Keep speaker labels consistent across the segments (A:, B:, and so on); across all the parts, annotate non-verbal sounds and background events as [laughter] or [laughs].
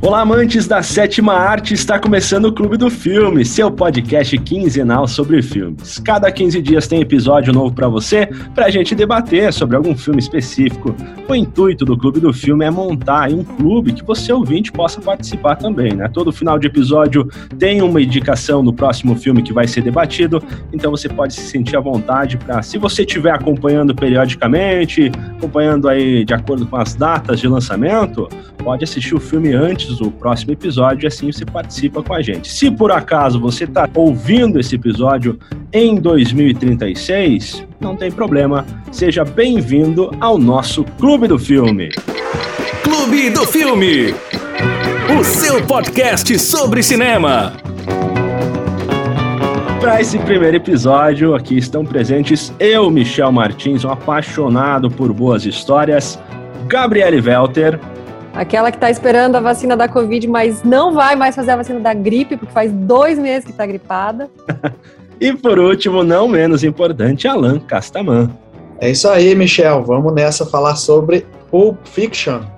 A: Olá, amantes da sétima arte, está começando o Clube do Filme, seu podcast quinzenal sobre filmes. Cada 15 dias tem episódio novo para você, para a gente debater sobre algum filme específico. O intuito do Clube do Filme é montar um clube que você ouvinte possa participar também, né? Todo final de episódio tem uma indicação do próximo filme que vai ser debatido, então você pode se sentir à vontade para, se você estiver acompanhando periodicamente, acompanhando aí de acordo com as datas de lançamento, pode assistir o filme antes do próximo episódio e assim você participa com a gente. Se por acaso você está ouvindo esse episódio em 2036, não tem problema, seja bem-vindo ao nosso Clube do Filme.
B: Clube do Filme, o seu podcast sobre cinema.
A: Para esse primeiro episódio, aqui estão presentes eu, Michel Martins, um apaixonado por boas histórias, Gabriele Welter.
C: Aquela que está esperando a vacina da Covid, mas não vai mais fazer a vacina da gripe, porque faz dois meses que está gripada. [laughs]
A: e por último, não menos importante, Alan Castaman.
D: É isso aí, Michel. Vamos nessa falar sobre Pulp Fiction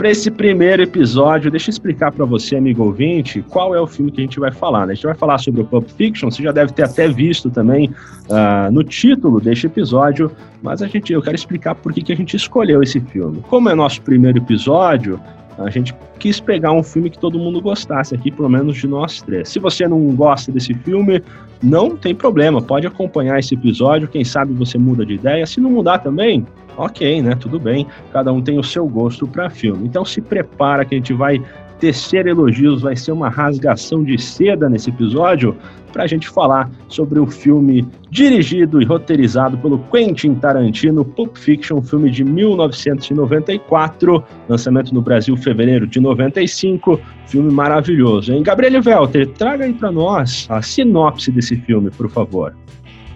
A: para esse primeiro episódio, deixa eu explicar para você, amigo ouvinte, qual é o filme que a gente vai falar. Né? A gente vai falar sobre o Pulp Fiction, você já deve ter até visto também uh, no título deste episódio, mas a gente, eu quero explicar por que, que a gente escolheu esse filme. Como é nosso primeiro episódio, a gente quis pegar um filme que todo mundo gostasse aqui, pelo menos de nós três. Se você não gosta desse filme, não tem problema, pode acompanhar esse episódio, quem sabe você muda de ideia. Se não mudar também, ok, né? Tudo bem, cada um tem o seu gosto para filme. Então se prepara que a gente vai tecer elogios, vai ser uma rasgação de seda nesse episódio para a gente falar sobre o filme dirigido e roteirizado pelo Quentin Tarantino, Pulp Fiction, filme de 1994, lançamento no Brasil fevereiro de 95, filme maravilhoso, hein? Gabriele Welter, traga aí para nós a sinopse desse filme, por favor.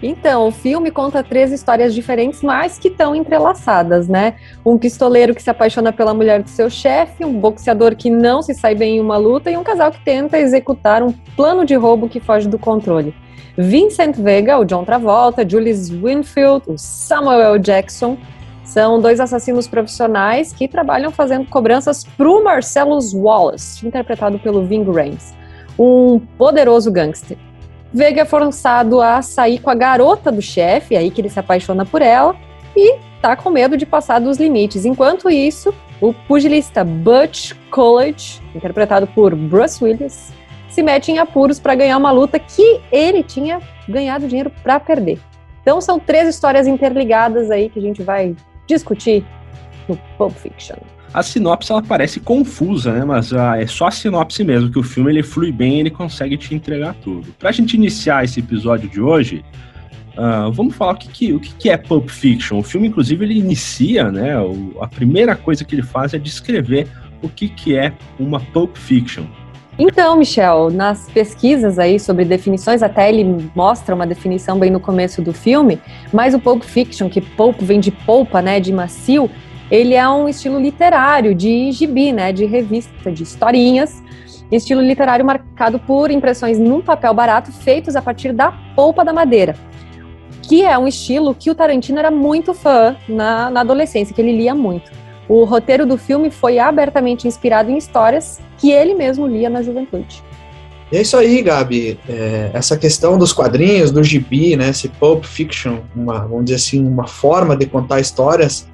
C: Então, o filme conta três histórias diferentes, mas que estão entrelaçadas, né? Um pistoleiro que se apaixona pela mulher de seu chefe, um boxeador que não se sai bem em uma luta e um casal que tenta executar um plano de roubo que foge do controle. Vincent Vega, o John Travolta, Julius Winfield, o Samuel Jackson são dois assassinos profissionais que trabalham fazendo cobranças para o Marcellus Wallace, interpretado pelo Ving Rhames, um poderoso gangster. Vega é forçado a sair com a garota do chefe, aí que ele se apaixona por ela, e tá com medo de passar dos limites. Enquanto isso, o pugilista Butch College, interpretado por Bruce Willis, se mete em apuros para ganhar uma luta que ele tinha ganhado dinheiro para perder. Então são três histórias interligadas aí que a gente vai discutir no Pulp Fiction
A: a sinopse ela parece confusa, né? Mas ah, é só a sinopse mesmo, que o filme ele flui bem e ele consegue te entregar tudo. Pra gente iniciar esse episódio de hoje, uh, vamos falar o, que, que, o que é Pulp Fiction. O filme, inclusive, ele inicia, né? O, a primeira coisa que ele faz é descrever o que, que é uma Pulp Fiction.
C: Então, Michel, nas pesquisas aí sobre definições, até ele mostra uma definição bem no começo do filme, mas o Pulp Fiction, que pulp vem de polpa, né, de macio, ele é um estilo literário de gibi, né, de revista, de historinhas, estilo literário marcado por impressões num papel barato feitos a partir da polpa da madeira, que é um estilo que o Tarantino era muito fã na, na adolescência, que ele lia muito. O roteiro do filme foi abertamente inspirado em histórias que ele mesmo lia na juventude.
D: E é isso aí, Gabi. É, essa questão dos quadrinhos, do gibi, né, esse pulp fiction, uma, vamos dizer assim, uma forma de contar histórias,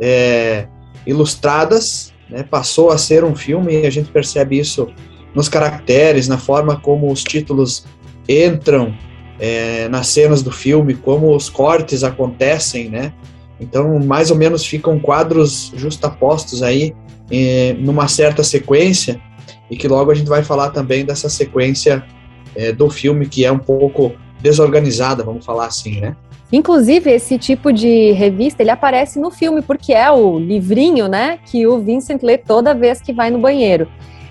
D: é, ilustradas, né, passou a ser um filme e a gente percebe isso nos caracteres, na forma como os títulos entram é, nas cenas do filme, como os cortes acontecem, né? Então, mais ou menos ficam quadros justapostos aí é, numa certa sequência e que logo a gente vai falar também dessa sequência é, do filme que é um pouco desorganizada, vamos falar assim, né?
C: Inclusive, esse tipo de revista, ele aparece no filme, porque é o livrinho, né, que o Vincent lê toda vez que vai no banheiro.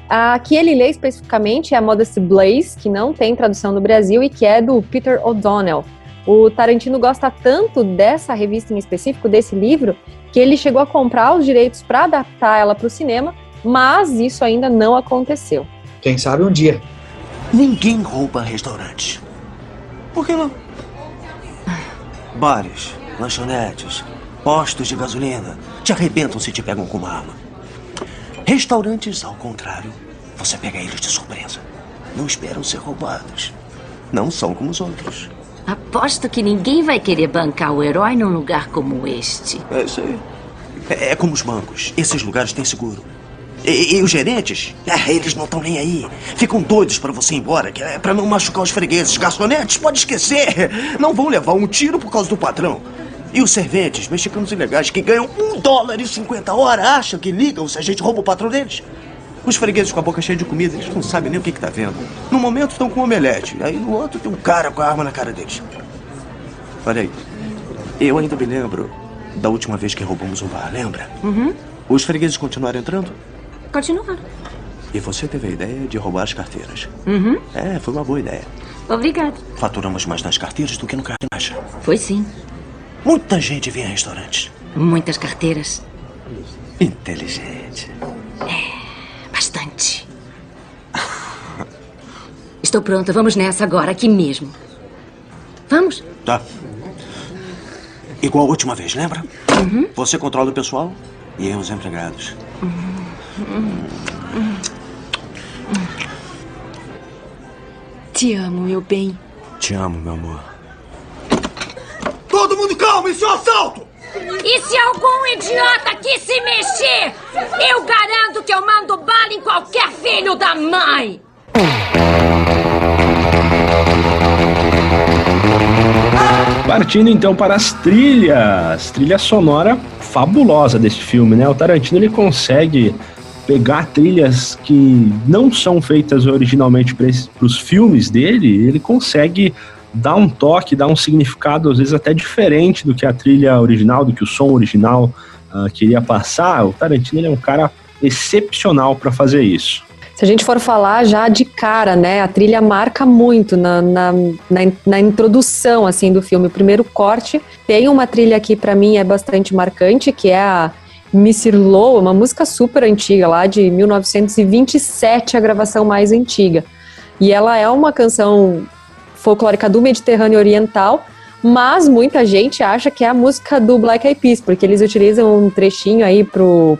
C: A que ele lê especificamente é a Modesty Blaze, que não tem tradução no Brasil e que é do Peter O'Donnell. O Tarantino gosta tanto dessa revista em específico, desse livro, que ele chegou a comprar os direitos para adaptar ela para o cinema, mas isso ainda não aconteceu.
D: Quem sabe um dia.
E: Ninguém rouba restaurante. Por que não? Bares, lanchonetes, postos de gasolina te arrebentam se te pegam com uma arma. Restaurantes, ao contrário, você pega eles de surpresa. Não esperam ser roubados. Não são como os outros.
F: Aposto que ninguém vai querer bancar o herói num lugar como este.
E: É isso aí. É, é como os bancos. Esses lugares têm seguro. E, e os gerentes? É, eles não estão nem aí. Ficam doidos para você ir embora, que é para não machucar os fregueses. Garçonetes, pode esquecer. Não vão levar um tiro por causa do patrão. E os serventes, mexicanos ilegais, que ganham um dólar e cinquenta hora, acham que ligam se a gente rouba o patrão deles? Os fregueses com a boca cheia de comida, eles não sabem nem o que, que tá vendo. No momento estão com um omelete, aí no outro tem um cara com a arma na cara deles. Olha aí, eu ainda me lembro da última vez que roubamos um bar, lembra?
F: Uhum.
E: Os fregueses continuaram entrando?
F: Continuar.
E: E você teve a ideia de roubar as carteiras.
F: Uhum.
E: É, foi uma boa ideia.
F: Obrigado.
E: Faturamos mais nas carteiras do que no caixa.
F: Foi sim.
E: Muita gente vinha a restaurantes.
F: Muitas carteiras.
E: Inteligente.
F: Bastante. Estou pronta. Vamos nessa agora, aqui mesmo. Vamos?
E: Tá. Igual a última vez, lembra? Você controla o pessoal e eu os empregados.
F: Te amo, meu bem.
E: Te amo, meu amor.
G: Todo mundo calma, isso é um assalto!
H: E se algum idiota aqui se mexer, eu garanto que eu mando bala em qualquer filho da mãe!
A: Partindo então para as trilhas, trilha sonora fabulosa desse filme, né? O Tarantino ele consegue pegar trilhas que não são feitas originalmente para os filmes dele, ele consegue dar um toque, dar um significado às vezes até diferente do que a trilha original, do que o som original ah, queria passar. O Tarantino é um cara excepcional para fazer isso.
C: Se a gente for falar já de cara, né, a trilha marca muito na, na, na, na introdução, assim, do filme. O primeiro corte tem uma trilha que para mim é bastante marcante, que é a Missy Low, uma música super antiga, lá de 1927, a gravação mais antiga. E ela é uma canção folclórica do Mediterrâneo Oriental, mas muita gente acha que é a música do Black Eyed Peas, porque eles utilizam um trechinho aí pro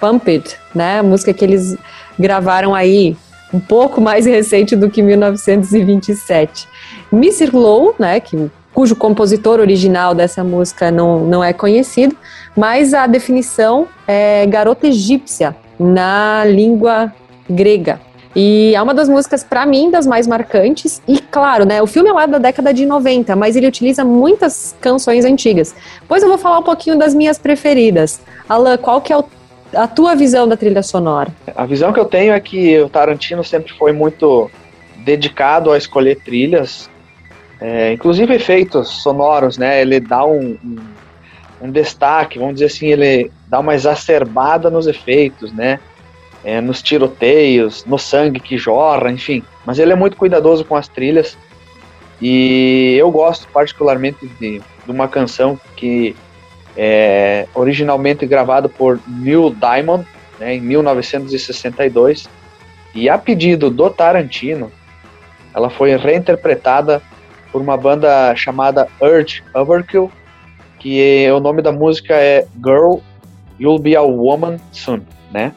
C: Pump It, né, a música que eles gravaram aí um pouco mais [laughs] recente do que 1927. Missy Low, né, que, cujo compositor original dessa música não, não é conhecido, mas a definição é garota egípcia na língua grega. E é uma das músicas, para mim, das mais marcantes. E claro, né, o filme é lá da década de 90, mas ele utiliza muitas canções antigas. Pois eu vou falar um pouquinho das minhas preferidas. Alan, qual que é o a tua visão da trilha sonora?
D: A visão que eu tenho é que o Tarantino sempre foi muito dedicado a escolher trilhas, é, inclusive efeitos sonoros, né? Ele dá um, um, um, destaque, vamos dizer assim, ele dá uma exacerbada nos efeitos, né? É, nos tiroteios, no sangue que jorra, enfim. Mas ele é muito cuidadoso com as trilhas e eu gosto particularmente de, de uma canção que é, originalmente gravado por Neil Diamond, né, em 1962, e a pedido do Tarantino, ela foi reinterpretada por uma banda chamada Urge Overkill, que o nome da música é Girl, You'll Be a Woman Soon, né?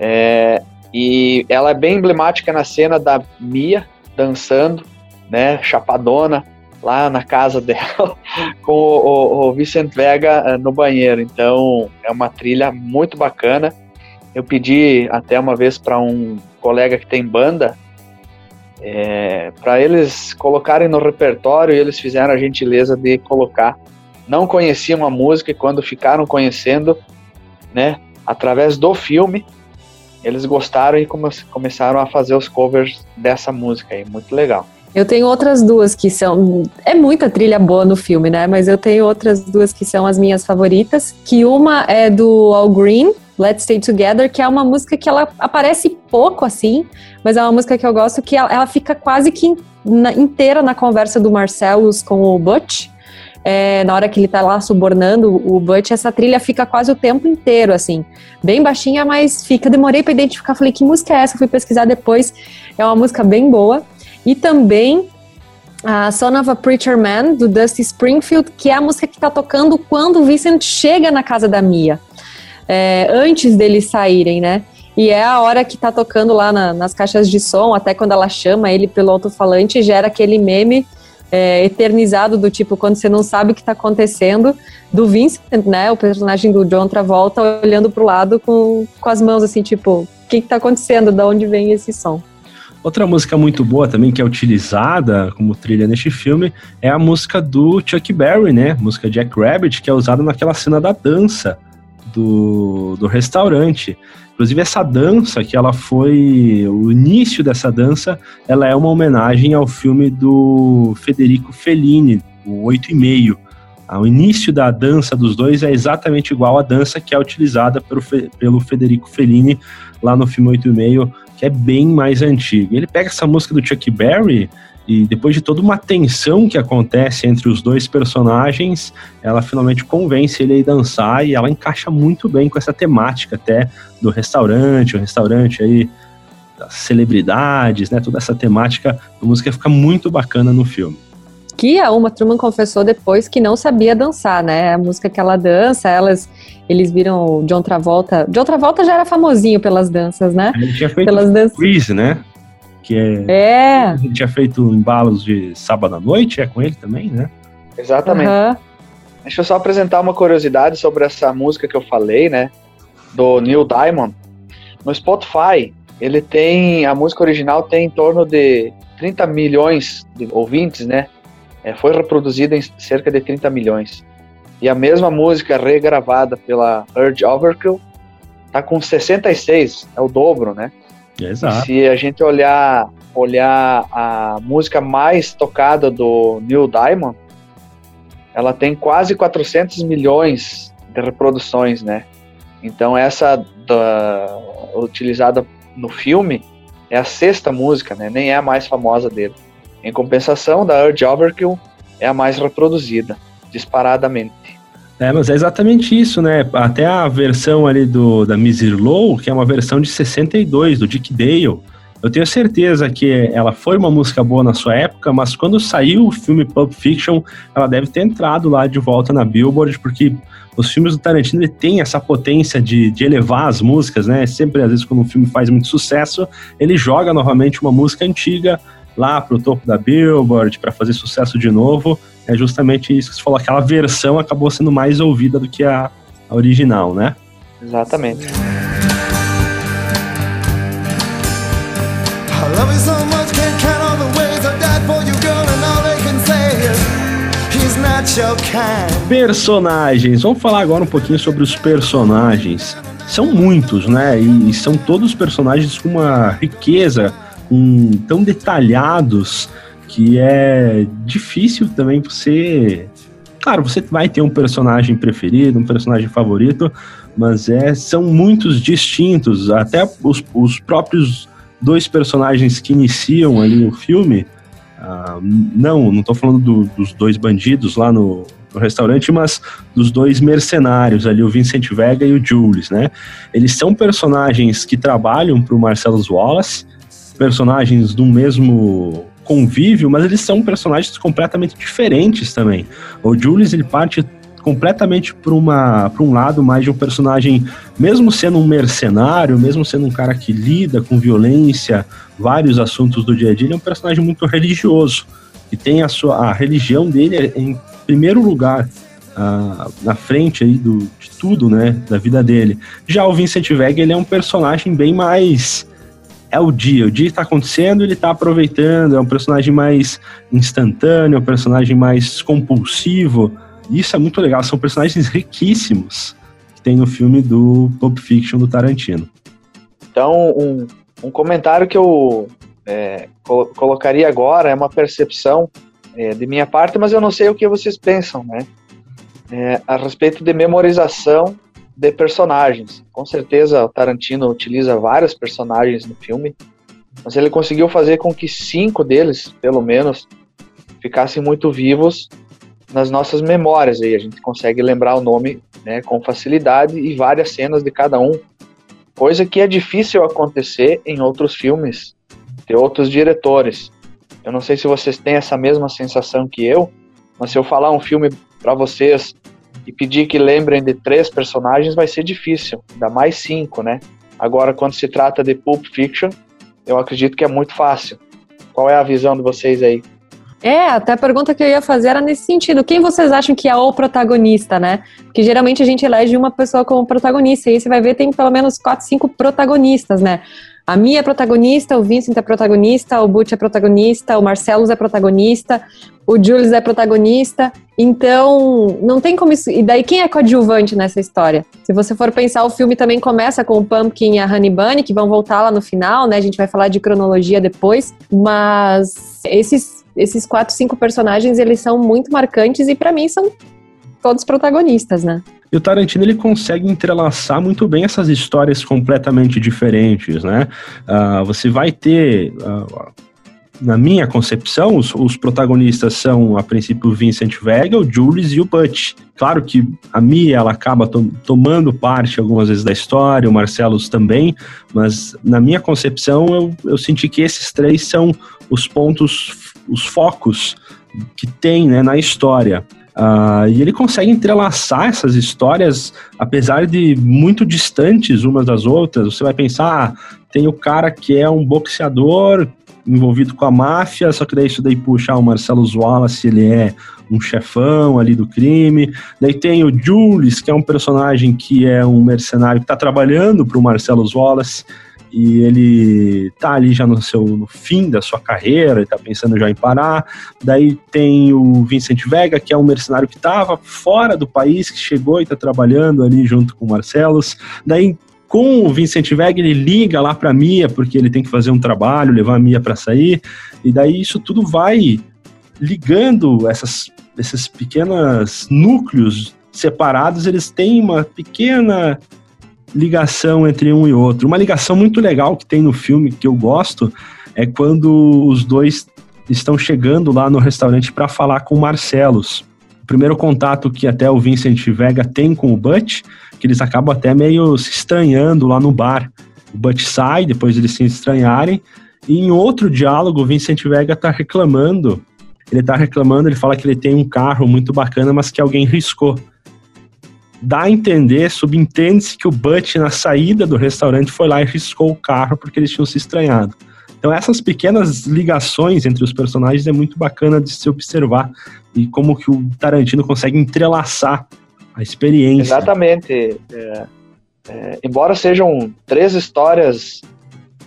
D: É, e ela é bem emblemática na cena da Mia dançando, né, chapadona, lá na casa [laughs] dela com o, o, o Vicent Vega uh, no banheiro. Então é uma trilha muito bacana. Eu pedi até uma vez para um colega que tem banda é, para eles colocarem no repertório eles fizeram a gentileza de colocar. Não conheciam a música e quando ficaram conhecendo, né, através do filme, eles gostaram e come começaram a fazer os covers dessa música aí, muito legal.
C: Eu tenho outras duas que são. É muita trilha boa no filme, né? Mas eu tenho outras duas que são as minhas favoritas. Que uma é do All Green, Let's Stay Together, que é uma música que ela aparece pouco assim, mas é uma música que eu gosto que ela, ela fica quase que na, inteira na conversa do Marcellus com o Butch. É, na hora que ele tá lá subornando o Butch, essa trilha fica quase o tempo inteiro, assim. Bem baixinha, mas fica. Demorei para identificar, falei, que música é essa? Fui pesquisar depois. É uma música bem boa. E também a Son of a Preacher Man, do Dusty Springfield, que é a música que está tocando quando o Vincent chega na casa da Mia, é, antes deles saírem, né? E é a hora que tá tocando lá na, nas caixas de som, até quando ela chama ele pelo alto-falante, gera aquele meme é, eternizado do tipo, quando você não sabe o que tá acontecendo, do Vincent, né, o personagem do John Travolta, olhando pro lado com, com as mãos assim, tipo, o que que tá acontecendo, de onde vem esse som?
A: Outra música muito boa também que é utilizada como trilha neste filme é a música do Chuck Berry, né? música Jack Rabbit, que é usada naquela cena da dança do, do restaurante. Inclusive essa dança, que ela foi o início dessa dança, ela é uma homenagem ao filme do Federico Fellini, o Oito e Meio. O início da dança dos dois é exatamente igual à dança que é utilizada pelo, pelo Federico Fellini lá no filme Oito e Meio, que é bem mais antigo. Ele pega essa música do Chuck Berry e depois de toda uma tensão que acontece entre os dois personagens, ela finalmente convence ele a dançar e ela encaixa muito bem com essa temática até do restaurante, o restaurante aí das celebridades, né? Toda essa temática, a música fica muito bacana no filme.
C: Que a Uma Truman confessou depois que não sabia dançar, né? A música que ela dança, elas eles viram John Travolta. John Travolta já era famosinho pelas danças, né?
A: Ele tinha feito pelas danças. Freeze, né? Que é.
C: É.
A: A gente tinha feito embalos de sábado à noite, é com ele também, né?
D: Exatamente. Uhum. Deixa eu só apresentar uma curiosidade sobre essa música que eu falei, né? Do Neil Diamond. No Spotify, ele tem. A música original tem em torno de 30 milhões de ouvintes, né? É, foi reproduzida em cerca de 30 milhões. E a mesma música regravada pela Urge Overkill tá com 66, é o dobro, né?
A: Exato.
D: Se a gente olhar, olhar a música mais tocada do Neil Diamond, ela tem quase 400 milhões de reproduções, né? Então essa da, utilizada no filme é a sexta música, né? Nem é a mais famosa dele. Em compensação, da Urge Overkill é a mais reproduzida, disparadamente.
A: É, mas é exatamente isso, né? Até a versão ali do da Miser Low, que é uma versão de 62, do Dick Dale. Eu tenho certeza que ela foi uma música boa na sua época, mas quando saiu o filme Pulp Fiction, ela deve ter entrado lá de volta na Billboard, porque os filmes do Tarantino ele tem essa potência de, de elevar as músicas, né? Sempre, às vezes, quando um filme faz muito sucesso, ele joga novamente uma música antiga lá pro topo da Billboard para fazer sucesso de novo. É justamente isso que você falou, aquela versão acabou sendo mais ouvida do que a, a original, né?
D: Exatamente.
A: Personagens. Vamos falar agora um pouquinho sobre os personagens. São muitos, né? E, e são todos personagens com uma riqueza com, tão detalhados que é difícil também você. Claro, você vai ter um personagem preferido, um personagem favorito, mas é, são muitos distintos. Até os, os próprios dois personagens que iniciam ali o filme. Uh, não, não estou falando do, dos dois bandidos lá no, no, restaurante, mas dos dois mercenários ali, o Vincent Vega e o Jules, né? Eles são personagens que trabalham para o Marcelo Wallace, personagens do mesmo convívio, mas eles são personagens completamente diferentes também. O Julius ele parte completamente para uma um lado mais de um personagem, mesmo sendo um mercenário, mesmo sendo um cara que lida com violência, vários assuntos do dia a dia, ele é um personagem muito religioso, que tem a sua a religião dele em primeiro lugar. Uh, na frente aí do, de tudo, né, da vida dele. Já o Vincent Vega, ele é um personagem bem mais é o dia. O dia está acontecendo, ele está aproveitando. É um personagem mais instantâneo, é um personagem mais compulsivo. Isso é muito legal. São personagens riquíssimos que tem no filme do Pulp Fiction do Tarantino.
D: Então, um, um comentário que eu é, colocaria agora é uma percepção é, de minha parte, mas eu não sei o que vocês pensam, né? É, a respeito de memorização de personagens. Com certeza o Tarantino utiliza vários personagens no filme, mas ele conseguiu fazer com que cinco deles, pelo menos, ficassem muito vivos nas nossas memórias. Aí a gente consegue lembrar o nome né, com facilidade e várias cenas de cada um, coisa que é difícil acontecer em outros filmes de outros diretores. Eu não sei se vocês têm essa mesma sensação que eu, mas se eu falar um filme para vocês e pedir que lembrem de três personagens vai ser difícil, ainda mais cinco, né? Agora, quando se trata de Pulp Fiction, eu acredito que é muito fácil. Qual é a visão de vocês aí?
C: É, até a pergunta que eu ia fazer era nesse sentido. Quem vocês acham que é o protagonista, né? Porque geralmente a gente elege uma pessoa como protagonista, e aí você vai ver tem pelo menos quatro, cinco protagonistas, né? A Mia é protagonista, o Vincent é protagonista, o Butch é protagonista, o Marcelo é protagonista, o Julius é protagonista. Então, não tem como isso. E daí, quem é coadjuvante nessa história? Se você for pensar, o filme também começa com o Pumpkin e a Honey Bunny, que vão voltar lá no final, né? A gente vai falar de cronologia depois. Mas esses, esses quatro, cinco personagens, eles são muito marcantes e, para mim, são todos protagonistas, né?
A: E o Tarantino ele consegue entrelaçar muito bem essas histórias completamente diferentes, né? Uh, você vai ter, uh, na minha concepção, os, os, protagonistas são, a princípio, o Vincent Vega, o Julius e o Butch. Claro que a Mia ela acaba to tomando parte algumas vezes da história, o Marcelos também, mas na minha concepção eu, eu senti que esses três são os pontos, os focos que tem né, na história. Uh, e ele consegue entrelaçar essas histórias, apesar de muito distantes umas das outras. Você vai pensar, ah, tem o cara que é um boxeador envolvido com a máfia, só que daí isso daí puxa o Marcelo Wallace, ele é um chefão ali do crime. Daí tem o Julius, que é um personagem que é um mercenário que está trabalhando para o Marcelo Wallace e ele tá ali já no seu no fim da sua carreira, tá pensando já em parar. Daí tem o Vincent Vega, que é um mercenário que estava fora do país, que chegou e tá trabalhando ali junto com o Marcelos. Daí com o Vincent Vega, ele liga lá para Mia, porque ele tem que fazer um trabalho, levar a Mia para sair. E daí isso tudo vai ligando essas, esses pequenos núcleos separados, eles têm uma pequena ligação entre um e outro. Uma ligação muito legal que tem no filme que eu gosto é quando os dois estão chegando lá no restaurante para falar com o Marcelos. O primeiro contato que até o Vincent Vega tem com o Butch, que eles acabam até meio se estranhando lá no bar. O Butch sai, depois eles se estranharem, e em outro diálogo o Vincent Vega está reclamando. Ele está reclamando, ele fala que ele tem um carro muito bacana, mas que alguém riscou dá a entender, subentende-se que o Butch, na saída do restaurante, foi lá e riscou o carro porque eles tinham se estranhado. Então, essas pequenas ligações entre os personagens é muito bacana de se observar e como que o Tarantino consegue entrelaçar a experiência.
D: Exatamente. É, é, embora sejam três histórias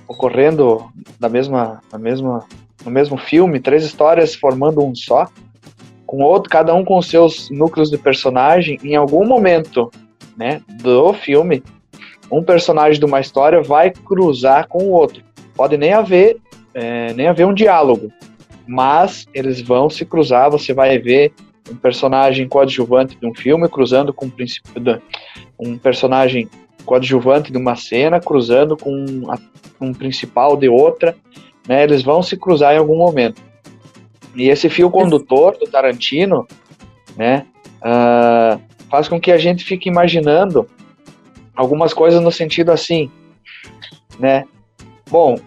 D: ocorrendo na mesma, na mesma, no mesmo filme, três histórias formando um só, com outro, cada um com seus núcleos de personagem, em algum momento, né, do filme, um personagem de uma história vai cruzar com o outro. Pode nem haver, é, nem haver um diálogo, mas eles vão se cruzar. Você vai ver um personagem coadjuvante de um filme cruzando com um personagem coadjuvante de uma cena cruzando com um principal de outra. Né, eles vão se cruzar em algum momento. E esse fio condutor do Tarantino, né, uh, faz com que a gente fique imaginando algumas coisas no sentido assim, né? Bom,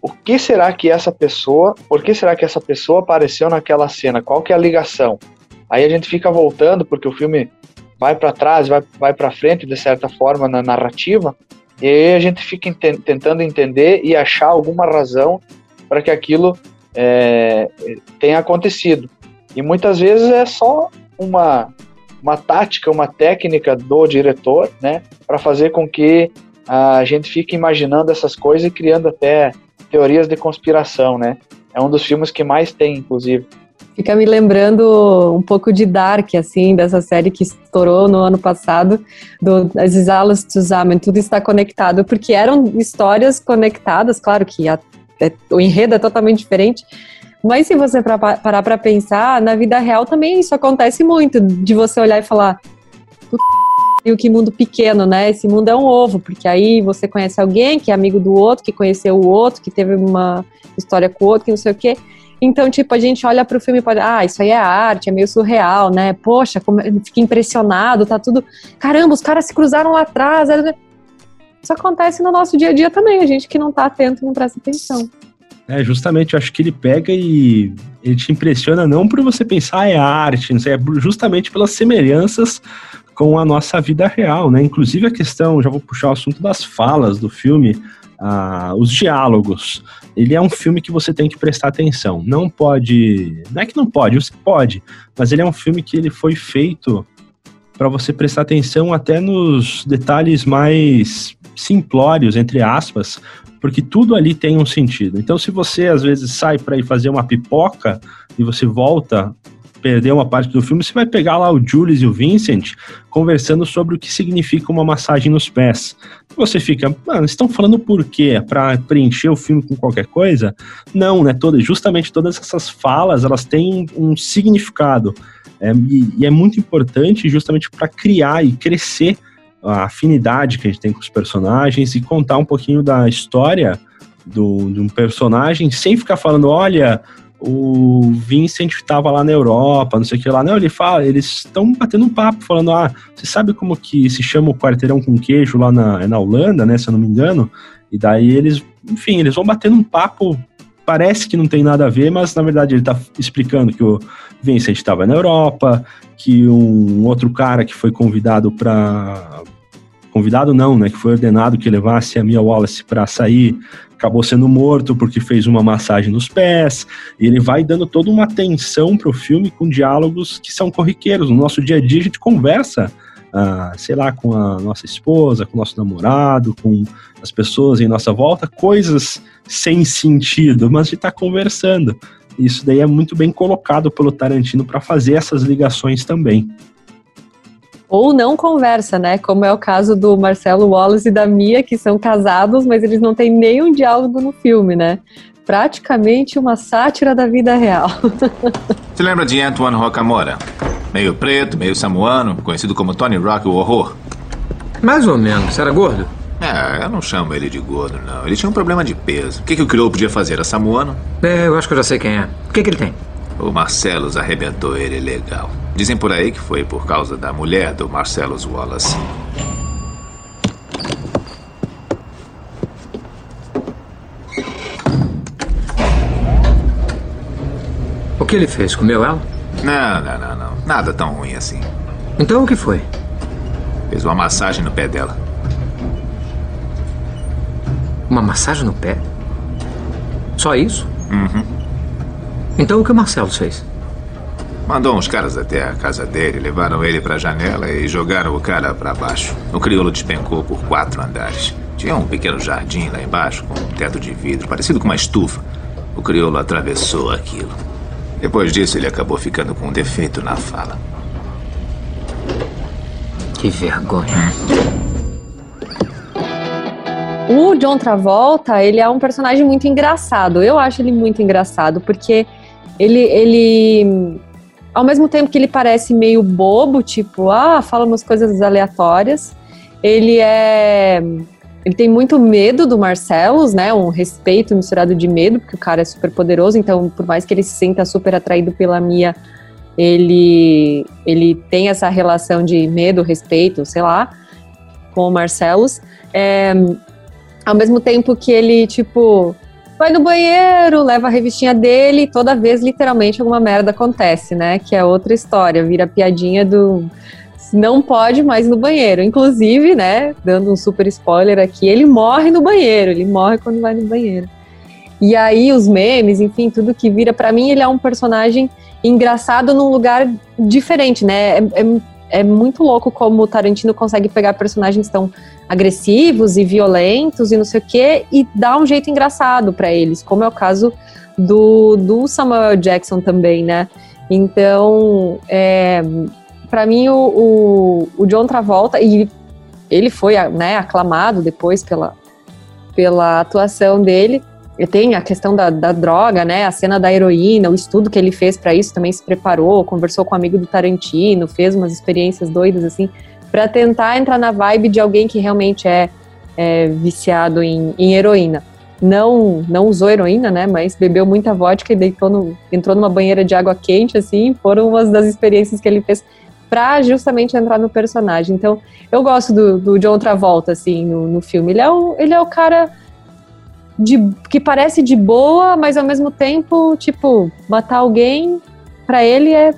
D: o que será que essa pessoa, por que será que essa pessoa apareceu naquela cena? Qual que é a ligação? Aí a gente fica voltando porque o filme vai para trás, vai, vai para frente de certa forma na narrativa, e aí a gente fica ent tentando entender e achar alguma razão para que aquilo é, tem acontecido. E muitas vezes é só uma, uma tática, uma técnica do diretor, né, para fazer com que a gente fique imaginando essas coisas e criando até teorias de conspiração, né? É um dos filmes que mais tem, inclusive.
C: Fica me lembrando um pouco de Dark, assim, dessa série que estourou no ano passado, do As Alas Zusammen, tudo está conectado, porque eram histórias conectadas, claro que a é, o enredo é totalmente diferente. Mas se você parar para pensar, na vida real também isso acontece muito, de você olhar e falar, e o que mundo pequeno, né? Esse mundo é um ovo, porque aí você conhece alguém que é amigo do outro, que conheceu o outro, que teve uma história com o outro, que não sei o quê. Então, tipo, a gente olha para o filme e pode, ah, isso aí é arte, é meio surreal, né? Poxa, como... fica impressionado, tá tudo. Caramba, os caras se cruzaram lá atrás. Isso acontece no nosso dia a dia também, a gente que não está atento não presta atenção.
A: É, justamente, eu acho que ele pega e ele te impressiona não por você pensar ah, é arte, não sei, é justamente pelas semelhanças com a nossa vida real, né? Inclusive a questão, já vou puxar o assunto das falas do filme, ah, os diálogos. Ele é um filme que você tem que prestar atenção. Não pode, não é que não pode, você pode, mas ele é um filme que ele foi feito para você prestar atenção até nos detalhes mais simplórios, entre aspas, porque tudo ali tem um sentido. Então, se você às vezes sai para ir fazer uma pipoca e você volta perder uma parte do filme, você vai pegar lá o Julius e o Vincent conversando sobre o que significa uma massagem nos pés. Você fica, mano, estão falando por quê? Para preencher o filme com qualquer coisa? Não, né? Toda, justamente todas essas falas, elas têm um significado. É, e, e é muito importante justamente para criar e crescer a afinidade que a gente tem com os personagens e contar um pouquinho da história do, de um personagem sem ficar falando, olha, o Vincent estava lá na Europa, não sei o que lá. Não, ele fala, eles estão batendo um papo, falando, ah, você sabe como que se chama o quarteirão com queijo lá na, é na Holanda, né, se eu não me engano? E daí eles, enfim, eles vão batendo um papo, parece que não tem nada a ver, mas na verdade ele está explicando que o Vincent estava na Europa, que um outro cara que foi convidado para convidado não, né, que foi ordenado que levasse a Mia Wallace para sair, acabou sendo morto porque fez uma massagem nos pés. E ele vai dando toda uma atenção para o filme com diálogos que são corriqueiros. No nosso dia a dia a gente conversa, ah, sei lá, com a nossa esposa, com o nosso namorado, com as pessoas em nossa volta, coisas sem sentido, mas a gente está conversando. Isso daí é muito bem colocado pelo Tarantino para fazer essas ligações também
C: ou não conversa, né? Como é o caso do Marcelo Wallace e da Mia, que são casados, mas eles não têm nenhum diálogo no filme, né? Praticamente uma sátira da vida real. [laughs]
G: Você lembra de Antoine Rocamora? Meio preto, meio samuano, conhecido como Tony Rock o Horror.
I: Mais ou menos. Você era gordo?
G: É, eu não chamo ele de gordo, não. Ele tinha um problema de peso. O que, que o crioulo podia fazer? Era samuano?
I: É, eu acho que eu já sei quem é. O que, que ele tem?
G: O Marcelos arrebentou ele legal. Dizem por aí que foi por causa da mulher do Marcellus Wallace.
I: O que ele fez? Comeu ela?
G: Não, não, não, não. Nada tão ruim assim.
I: Então o que foi?
G: Fez uma massagem no pé dela.
I: Uma massagem no pé? Só isso?
G: Uhum.
I: Então o que o Marcelo fez?
G: Mandou uns caras até a casa dele, levaram ele para a janela e jogaram o cara para baixo. O crioulo despencou por quatro andares. Tinha um pequeno jardim lá embaixo, com um teto de vidro, parecido com uma estufa. O crioulo atravessou aquilo. Depois disso, ele acabou ficando com um defeito na fala.
I: Que vergonha.
C: O John Travolta, ele é um personagem muito engraçado. Eu acho ele muito engraçado, porque ele, ele ao mesmo tempo que ele parece meio bobo, tipo, ah, fala umas coisas aleatórias, ele é. Ele tem muito medo do Marcelos, né? Um respeito misturado de medo, porque o cara é super poderoso, então, por mais que ele se sinta super atraído pela Mia, ele, ele tem essa relação de medo, respeito, sei lá, com o Marcelos. É, ao mesmo tempo que ele, tipo, vai no banheiro, leva a revistinha dele e toda vez, literalmente, alguma merda acontece, né? Que é outra história, vira piadinha do não pode mais no banheiro. Inclusive, né, dando um super spoiler aqui, ele morre no banheiro, ele morre quando vai no banheiro. E aí os memes, enfim, tudo que vira para mim, ele é um personagem engraçado num lugar diferente, né? É, é, é muito louco como o Tarantino consegue pegar personagens tão agressivos e violentos e não sei o quê, e dá um jeito engraçado para eles, como é o caso do, do Samuel Jackson também, né? Então, é, para mim, o, o, o, John Travolta, e ele foi né, aclamado depois pela, pela atuação dele. E tem a questão da, da, droga, né? A cena da heroína, o estudo que ele fez para isso, também se preparou, conversou com um amigo do Tarantino, fez umas experiências doidas assim para tentar entrar na vibe de alguém que realmente é, é viciado em, em, heroína. Não, não usou heroína, né? Mas bebeu muita vodka e deitou no, entrou numa banheira de água quente, assim. Foram umas das experiências que ele fez para justamente entrar no personagem. Então, eu gosto do, do John Travolta, assim, no, no filme. Ele é o, ele é o cara de, que parece de boa, mas ao mesmo tempo, tipo, matar alguém, para ele é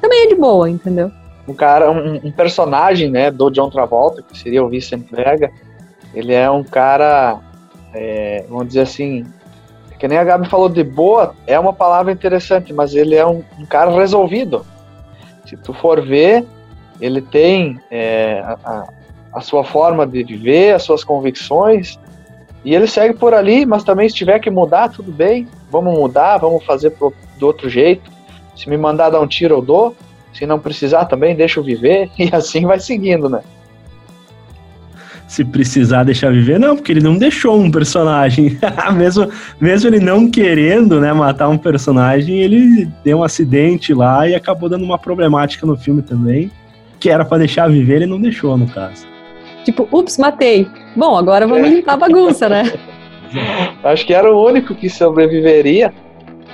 C: também é de boa, entendeu?
D: um cara, um, um, personagem, né, do John Travolta, que seria o Vincent Vega, ele é um cara, é, vamos dizer assim, que nem a Gabi falou de boa, é uma palavra interessante, mas ele é um, um cara resolvido. Se tu for ver, ele tem é, a, a sua forma de viver, as suas convicções, e ele segue por ali, mas também se tiver que mudar, tudo bem, vamos mudar, vamos fazer pro, do outro jeito. Se me mandar dar um tiro, eu dou. Se não precisar também, deixa eu viver. [laughs] E assim vai seguindo, né?
A: Se precisar deixar viver, não, porque ele não deixou um personagem. [laughs] mesmo, mesmo ele não querendo né, matar um personagem, ele deu um acidente lá e acabou dando uma problemática no filme também. Que era para deixar viver, ele não deixou, no caso.
C: Tipo, ups, matei. Bom, agora vamos é. limpar a bagunça, né? [laughs]
D: Acho que era o único que sobreviveria.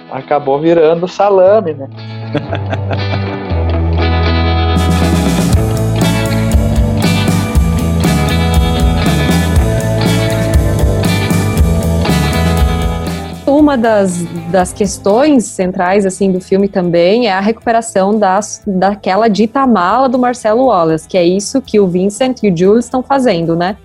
D: Acabou virando salame, né? [laughs]
C: uma das, das questões centrais assim do filme também é a recuperação das, daquela dita mala do Marcelo Wallace, que é isso que o Vincent e o Jules estão fazendo, né?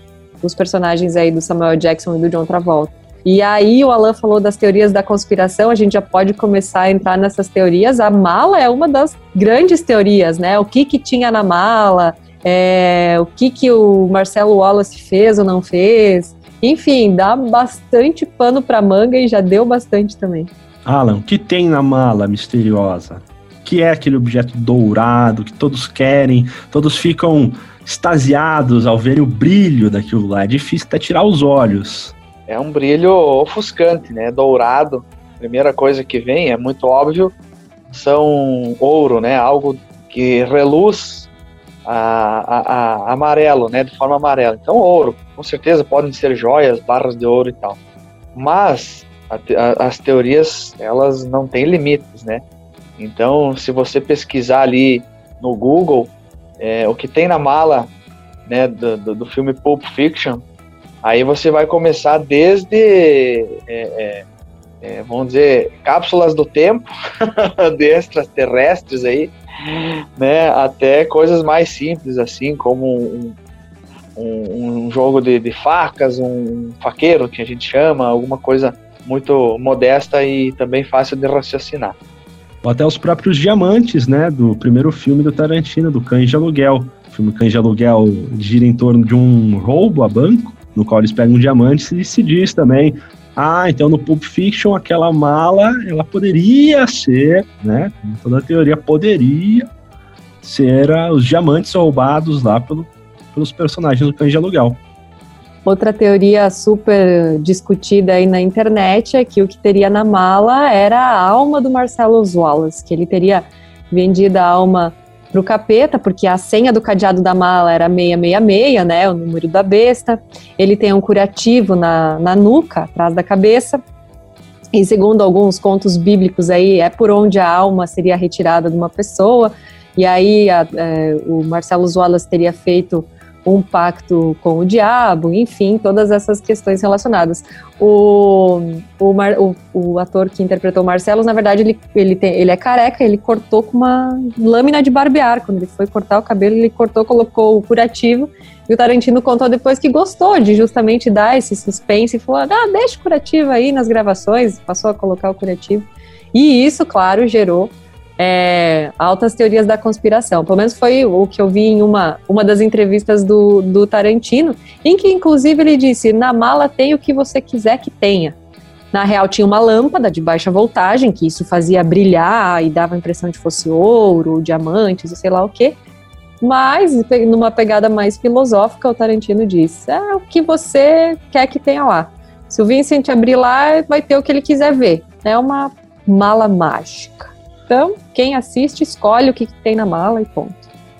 C: Os personagens aí do Samuel Jackson e do John Travolta. E aí o Alan falou das teorias da conspiração, a gente já pode começar a entrar nessas teorias. A mala é uma das grandes teorias, né? O que que tinha na mala, é, o que que o Marcelo Wallace fez ou não fez, enfim, dá bastante pano para manga e já deu bastante também.
A: Alan, o que tem na mala misteriosa? Que é aquele objeto dourado que todos querem, todos ficam extasiados ao ver o brilho daquilo lá. É difícil até tirar os olhos.
D: É um brilho ofuscante, né? Dourado. Primeira coisa que vem, é muito óbvio, são ouro, né? Algo que reluz a, a, a, amarelo, né, de forma amarela. Então, ouro, com certeza podem ser joias, barras de ouro e tal. Mas as teorias, elas não têm limites, né? Então, se você pesquisar ali no Google é, o que tem na mala né, do, do, do, filme Pulp Fiction, aí você vai começar desde, é, é, é vamos dizer, cápsulas do tempo [laughs] de extraterrestres aí, né, até coisas mais simples, assim, como um, um, um jogo de, de, facas, um faqueiro, que a gente chama, alguma coisa muito modesta e também fácil de raciocinar.
A: Ou até os próprios diamantes, né, do primeiro filme do Tarantino, do Cães de Aluguel. O filme Cães de Aluguel gira em torno de um roubo a banco, no qual eles pegam diamantes e se diz também ah, então no Pulp Fiction aquela mala, ela poderia ser, né? Toda a teoria poderia ser os diamantes roubados lá pelo, pelos personagens do Cães de Aluguel.
C: Outra teoria super discutida aí na internet é que o que teria na mala era a alma do Marcelo Wallace, que ele teria vendido a alma para o capeta, porque a senha do cadeado da mala era 666, né, o número da besta. Ele tem um curativo na, na nuca, atrás da cabeça. E segundo alguns contos bíblicos aí, é por onde a alma seria retirada de uma pessoa. E aí a, é, o Marcelo Wallace teria feito um pacto com o diabo, enfim, todas essas questões relacionadas. O, o, Mar, o, o ator que interpretou Marcelo, na verdade, ele, ele, tem, ele é careca, ele cortou com uma lâmina de barbear. Quando ele foi cortar o cabelo, ele cortou, colocou o curativo. E o Tarantino contou depois que gostou de justamente dar esse suspense e falou: ah, deixa o curativo aí nas gravações, passou a colocar o curativo. E isso, claro, gerou é, altas teorias da conspiração. Pelo menos foi o que eu vi em uma, uma das entrevistas do, do Tarantino, em que inclusive ele disse: na mala tem o que você quiser que tenha. Na real, tinha uma lâmpada de baixa voltagem, que isso fazia brilhar e dava a impressão de fosse ouro, diamantes, sei lá o quê. Mas, numa pegada mais filosófica, o Tarantino disse: é o que você quer que tenha lá. Se o Vincent abrir lá, vai ter o que ele quiser ver. É uma mala mágica. Então, quem assiste escolhe o que, tem na mala e ponto.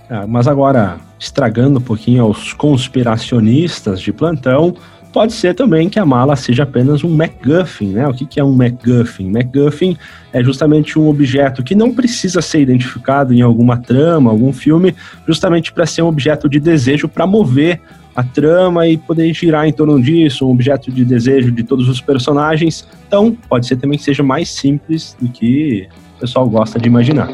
A: Ah, mas agora, estragando um pouquinho aos conspiracionistas de plantão, pode ser também que a mala seja apenas um MacGuffin, né? O que, que é um MacGuffin? MacGuffin é justamente um objeto que não precisa ser identificado em alguma trama, algum filme, justamente para ser um objeto de desejo para mover a trama e poder girar em torno disso, um objeto de desejo de todos os personagens. Então, pode ser também que seja mais simples do que pessoal gosta de imaginar.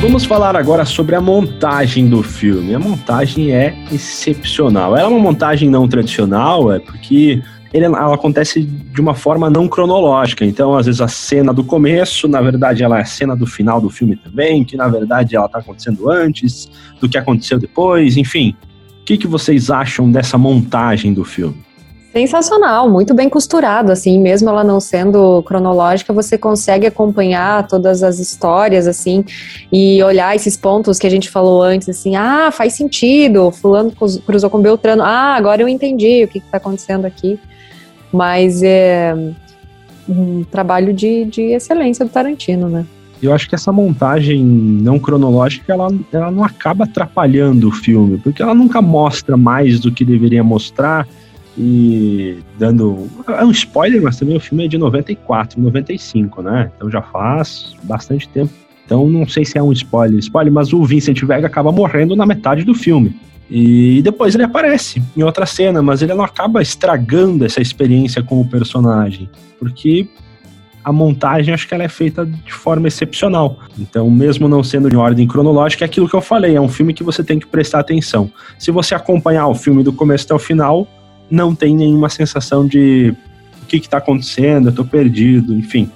A: Vamos falar agora sobre a montagem do filme. A montagem é excepcional. Ela é uma montagem não tradicional, é porque ele, ela acontece de uma forma não cronológica. Então, às vezes, a cena do começo, na verdade, ela é a cena do final do filme também, que na verdade ela está acontecendo antes do que aconteceu depois, enfim. O que, que vocês acham dessa montagem do filme?
C: Sensacional, muito bem costurado, assim, mesmo ela não sendo cronológica, você consegue acompanhar todas as histórias, assim, e olhar esses pontos que a gente falou antes, assim, ah, faz sentido, fulano cruzou com Beltrano, ah, agora eu entendi o que está acontecendo aqui, mas é um trabalho de, de excelência do Tarantino, né?
A: Eu acho que essa montagem não cronológica, ela, ela não acaba atrapalhando o filme, porque ela nunca mostra mais do que deveria mostrar, e dando. É um spoiler, mas também o filme é de 94, 95, né? Então já faz bastante tempo. Então não sei se é um spoiler, spoiler, mas o Vincent Vega acaba morrendo na metade do filme. E depois ele aparece em outra cena, mas ele não acaba estragando essa experiência com o personagem, porque a montagem acho que ela é feita de forma excepcional. Então, mesmo não sendo em ordem cronológica, é aquilo que eu falei, é um filme que você tem que prestar atenção. Se você acompanhar o filme do começo até o final, não tem nenhuma sensação de o que está acontecendo, eu estou perdido, enfim.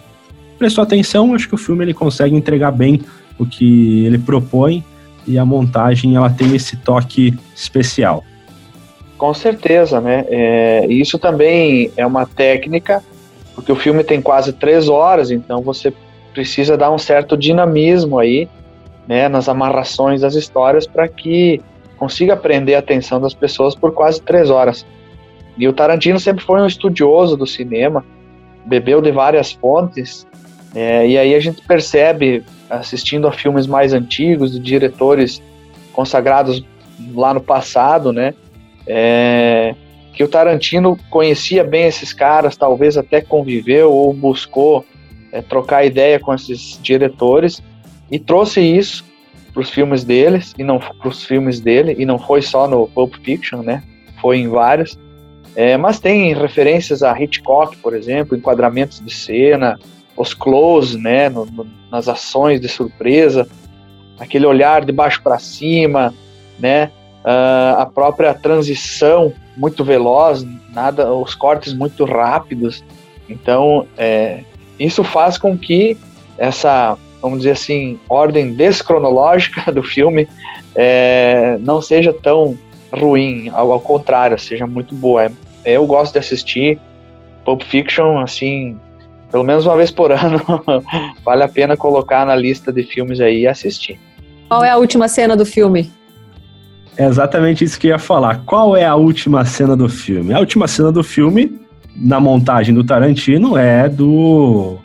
A: Prestou atenção, acho que o filme ele consegue entregar bem o que ele propõe e a montagem ela tem esse toque especial.
D: Com certeza, né? É, isso também é uma técnica, porque o filme tem quase três horas, então você precisa dar um certo dinamismo aí, né, nas amarrações das histórias para que consiga prender a atenção das pessoas por quase três horas. E o Tarantino sempre foi um estudioso do cinema, bebeu de várias fontes, é, e aí a gente percebe, assistindo a filmes mais antigos, de diretores consagrados lá no passado, né, é, que o Tarantino conhecia bem esses caras, talvez até conviveu ou buscou é, trocar ideia com esses diretores e trouxe isso para os filmes deles e não os filmes dele e não foi só no Pulp Fiction, né? Foi em vários. É, mas tem referências a Hitchcock, por exemplo, enquadramentos de cena, os close, né, no, no, nas ações de surpresa, aquele olhar de baixo para cima, né, uh, a própria transição muito veloz, nada, os cortes muito rápidos. Então, é, isso faz com que essa, vamos dizer assim, ordem descronológica [laughs] do filme é, não seja tão ruim, ao, ao contrário, seja muito boa. É, eu gosto de assistir Pulp Fiction, assim, pelo menos uma vez por [laughs] ano. vale a pena colocar na lista de filmes aí e assistir.
C: Qual é a última cena do filme?
A: É exatamente isso que eu ia falar. Qual é a última cena do filme? A última cena do filme, na montagem do Tarantino, é do.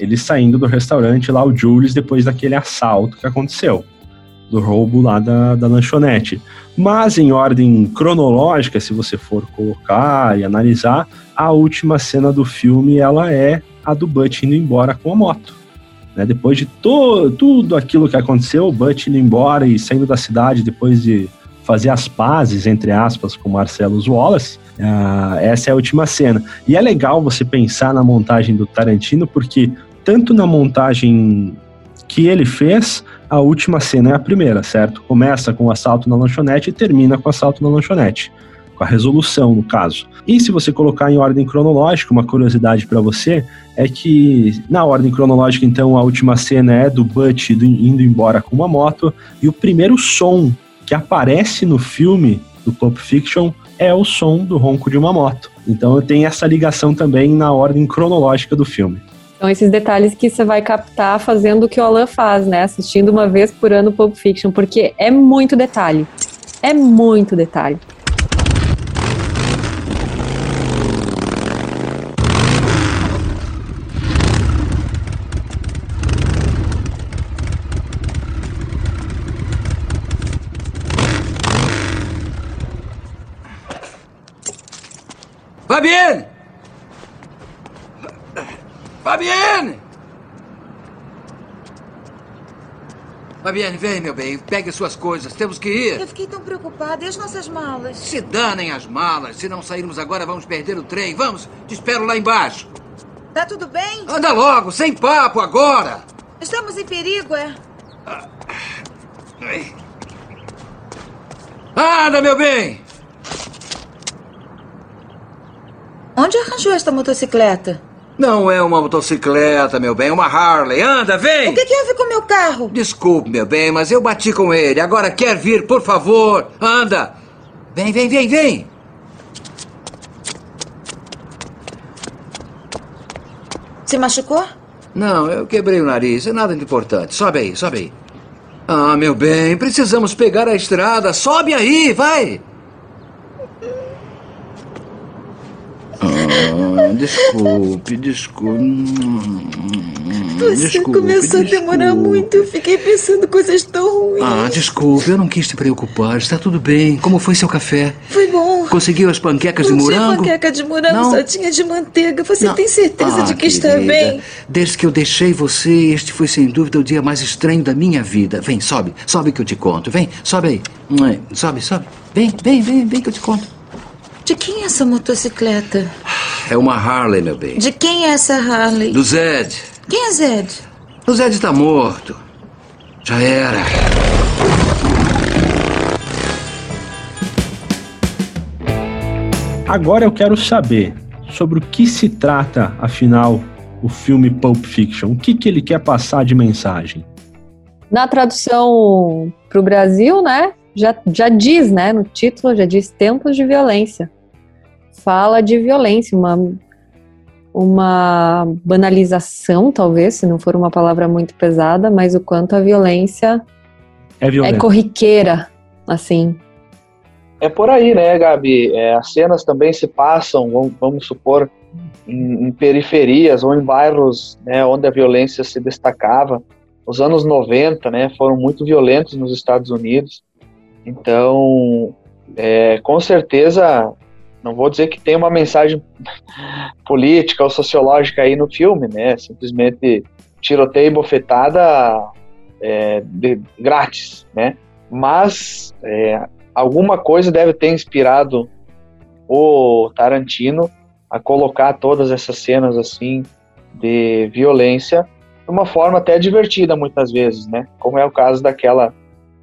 A: Ele saindo do restaurante lá, o Julius, depois daquele assalto que aconteceu do roubo lá da, da lanchonete. Mas em ordem cronológica, se você for colocar e analisar, a última cena do filme ela é a do Butch indo embora com a moto. Né? Depois de to tudo aquilo que aconteceu, o Butch indo embora e saindo da cidade depois de fazer as pazes, entre aspas, com Marcelo Wallace, uh, essa é a última cena. E é legal você pensar na montagem do Tarantino, porque tanto na montagem que ele fez, a última cena é a primeira, certo? Começa com o assalto na lanchonete e termina com o assalto na lanchonete. Com a resolução, no caso. E se você colocar em ordem cronológica, uma curiosidade para você é que, na ordem cronológica, então, a última cena é do Butch indo embora com uma moto, e o primeiro som que aparece no filme do Pulp Fiction é o som do ronco de uma moto. Então tem essa ligação também na ordem cronológica do filme.
C: São esses detalhes que você vai captar fazendo o que o Alan faz, né? Assistindo uma vez por ano Pulp Fiction, porque é muito detalhe. É muito detalhe.
J: Fabienne! Fabienne, vem, meu bem. Pegue suas coisas. Temos que ir.
K: Eu fiquei tão preocupada. E as nossas malas?
J: Se danem as malas. Se não sairmos agora, vamos perder o trem. Vamos, te espero lá embaixo.
K: Tá tudo bem?
J: Anda logo, sem papo, agora!
K: Estamos em perigo, é?
J: Anda, meu bem!
K: Onde arranjou esta motocicleta?
J: Não é uma motocicleta, meu bem, é uma Harley. Anda, vem!
K: O que, que houve com meu carro?
J: Desculpe, meu bem, mas eu bati com ele. Agora quer vir, por favor? Anda! Vem, vem, vem, vem!
K: Se machucou?
J: Não, eu quebrei o nariz. É nada de importante. Sobe aí, sobe aí. Ah, meu bem, precisamos pegar a estrada. Sobe aí, vai! Desculpe, desculpe.
K: Você
J: Desculpe,
K: começou a demorar
J: desculpe.
K: muito. Eu fiquei pensando coisas tão ruins.
J: Ah, desculpe, eu não quis te preocupar. Está tudo bem. Como foi seu café?
K: Foi bom.
J: Conseguiu as panquecas
K: não
J: de
K: tinha
J: morango?
K: panqueca de morango,
J: Não?
K: só tinha de manteiga. Você
J: Não.
K: tem certeza
J: Ah,
K: de que está
J: querida,
K: bem?
J: Desde que eu deixei você, este foi sem dúvida o dia mais estranho da minha vida. Vem, sobe, sobe que eu te conto. Vem, sobe aí. Hum, Sobe, sobe. Vem, vem, vem, vem que eu te conto.
K: De quem é essa motocicleta?
J: É uma Harley, meu bem.
K: De quem é essa Harley?
J: Do Zed.
K: Quem é Zed?
J: O Zed está morto. Já era.
A: Agora eu quero saber sobre o que se trata, afinal, o filme Pulp Fiction. O que, que ele quer passar de mensagem?
C: Na tradução para o Brasil, né, já, já diz, né, no título, já diz tempos de violência. Fala de violência, uma, uma banalização, talvez, se não for uma palavra muito pesada, mas o quanto a violência
A: É
C: é corriqueira, assim.
D: É por aí, né, Gabi? É, as cenas também se passam, vamos, vamos supor, em, em periferias ou em bairros né, onde a violência se destacava. Os anos 90 né, foram muito violentos nos Estados Unidos. Então, é, com certeza, não vou dizer que tem uma mensagem [laughs] política ou sociológica aí no filme, né? Simplesmente tiroteio e bofetada é, de, grátis, né? Mas é, alguma coisa deve ter inspirado o Tarantino a colocar todas essas cenas assim de violência de uma forma até divertida muitas vezes, né? Como é o caso daquela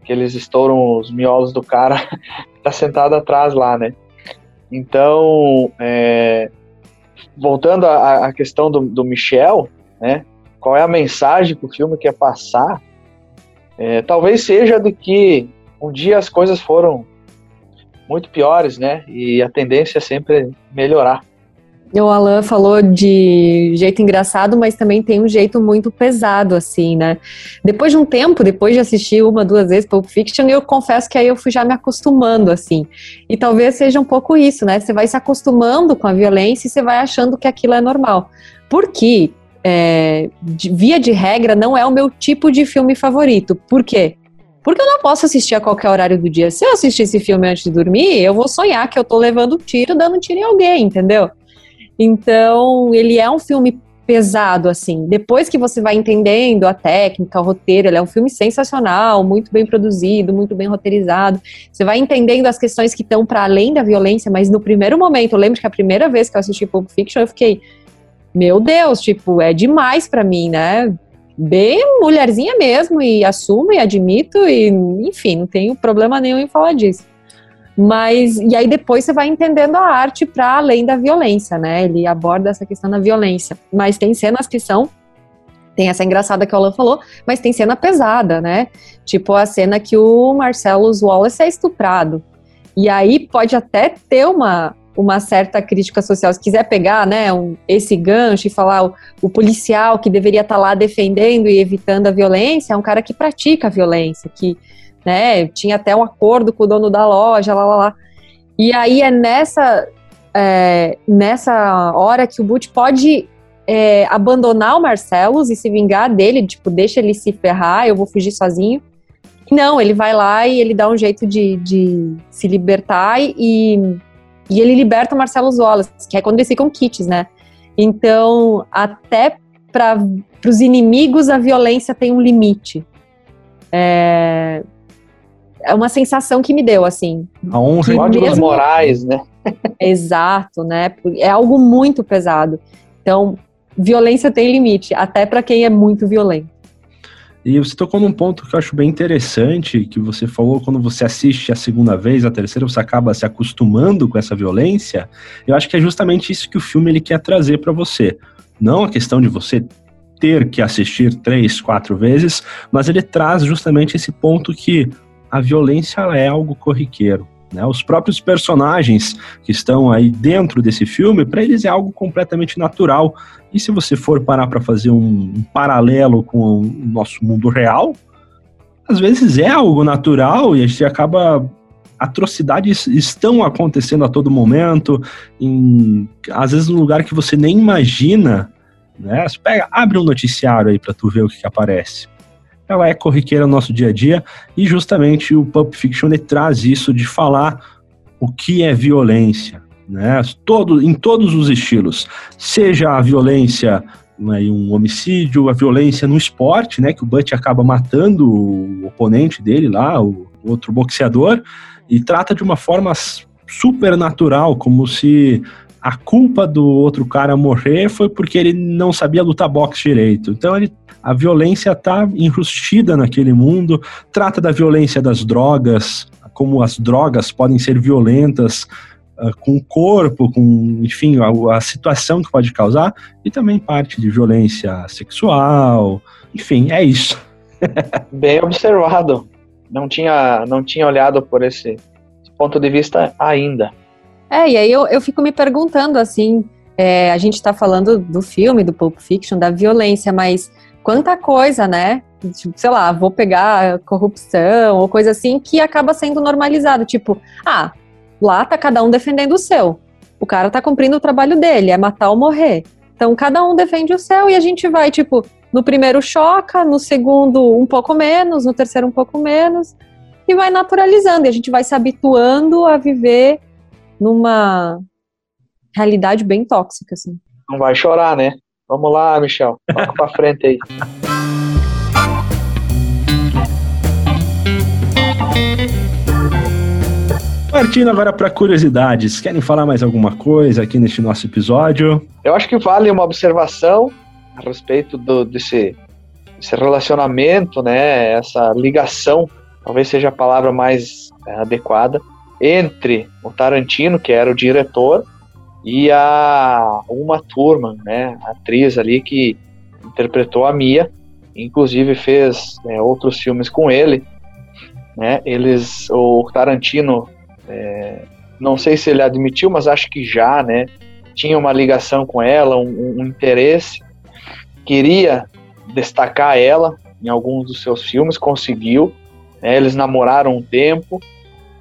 D: que eles estouram os miolos do cara [laughs] que tá sentado atrás lá, né? Então, é, voltando à, à questão do, do Michel, né? Qual é a mensagem que o filme quer passar? É, talvez seja de que um dia as coisas foram muito piores, né? E a tendência é sempre melhorar.
C: O Alan falou de jeito engraçado, mas também tem um jeito muito pesado, assim, né? Depois de um tempo, depois de assistir uma, duas vezes Pulp Fiction, eu confesso que aí eu fui já me acostumando, assim. E talvez seja um pouco isso, né? Você vai se acostumando com a violência e você vai achando que aquilo é normal. Porque, é, via de regra, não é o meu tipo de filme favorito. Por quê? Porque eu não posso assistir a qualquer horário do dia. Se eu assistir esse filme antes de dormir, eu vou sonhar que eu tô levando tiro, dando tiro em alguém, entendeu? Então, ele é um filme pesado, assim. Depois que você vai entendendo a técnica, o roteiro, ele é um filme sensacional, muito bem produzido, muito bem roteirizado. Você vai entendendo as questões que estão para além da violência, mas no primeiro momento, eu lembro que a primeira vez que eu assisti Pulp Fiction, eu fiquei, meu Deus, tipo, é demais para mim, né? Bem mulherzinha mesmo, e assumo e admito, e enfim, não tenho problema nenhum em falar disso. Mas, e aí depois você vai entendendo a arte para além da violência, né? Ele aborda essa questão da violência. Mas tem cenas que são. Tem essa engraçada que o Alan falou, mas tem cena pesada, né? Tipo a cena que o Marcellus Wallace é estuprado. E aí pode até ter uma, uma certa crítica social. Se quiser pegar né, um, esse gancho e falar o, o policial que deveria estar lá defendendo e evitando a violência é um cara que pratica a violência, que né? Tinha até um acordo com o dono da loja, lá, lá, lá. E aí é nessa, é, nessa hora que o Butch pode é, abandonar o Marcellus e se vingar dele, tipo, deixa ele se ferrar, eu vou fugir sozinho. Não, ele vai lá e ele dá um jeito de, de se libertar e, e ele liberta o Marcellus Wallace, que é quando eles ficam kits, né? Então, até para os inimigos, a violência tem um limite. É, é uma sensação que me deu, assim.
A: A honra
D: Códigos
C: mesmo-
D: morais, né? [laughs]
C: Exato, né? É algo muito pesado. Então, violência tem limite, até para quem é muito violento.
A: E você tocou num ponto que eu acho bem interessante, que você falou quando você assiste a segunda vez, a terceira, você acaba se acostumando com essa violência. Eu acho que é justamente isso que o filme ele quer trazer para você. Não a questão de você ter que assistir três, quatro vezes, mas ele traz justamente esse ponto que a violência é algo corriqueiro. Né? Os próprios personagens que estão aí dentro desse filme, para eles é algo completamente natural. E se você for parar para fazer um, um, paralelo com o nosso mundo real, às vezes é algo natural e a gente acaba. Atrocidades estão acontecendo a todo momento, em, às vezes num lugar que você nem imagina. Né? Você pega, abre um noticiário aí para tu ver o que, que aparece ela é corriqueira no nosso dia a dia e justamente o Pulp Fiction traz isso de falar o que é violência, né? Todo, em todos os estilos, seja a violência né, um homicídio, a violência no esporte, né, que o Butch acaba matando o oponente dele lá, o, outro boxeador, e trata de uma forma super natural, como se a culpa do outro cara morrer foi porque ele não sabia lutar boxe direito. Então ele a violência está enrustida naquele mundo, trata da violência das drogas, como as drogas podem ser violentas uh, com o corpo, com, enfim, a, a, situação que pode causar, e também parte de violência sexual, enfim, é isso. [laughs]
D: Bem observado. Não tinha, não tinha olhado por esse ponto de vista ainda.
C: É, e aí eu, eu fico me perguntando assim, é, a gente está falando do filme, do Pulp Fiction, da violência, mas quanta coisa, né? Tipo, sei lá, vou pegar corrupção ou coisa assim que acaba sendo normalizado. Tipo, ah, lá tá cada um defendendo o seu. O cara tá cumprindo o trabalho dele, é matar ou morrer. Então cada um defende o seu e a gente vai, tipo, no primeiro choca, no segundo um pouco menos, no terceiro um pouco menos, e vai naturalizando. E a gente vai se habituando a viver numa realidade bem tóxica, assim.
D: Não vai chorar, né? Vamos lá, Michel. Toca pra frente aí.
A: Partindo agora para curiosidades, querem falar mais alguma coisa aqui neste nosso episódio?
D: Eu acho que vale uma observação a respeito do, desse, desse relacionamento, né? Essa ligação, talvez seja a palavra mais é, adequada, entre o Tarantino, que era o diretor, e a uma turma, né, atriz ali que interpretou a Mia, inclusive fez né, outros filmes com ele, né, eles, o Tarantino, é, não sei se ele admitiu, mas acho que já, né, tinha uma ligação com ela, um, um interesse, queria destacar ela em alguns dos seus filmes, conseguiu, né, eles namoraram um tempo,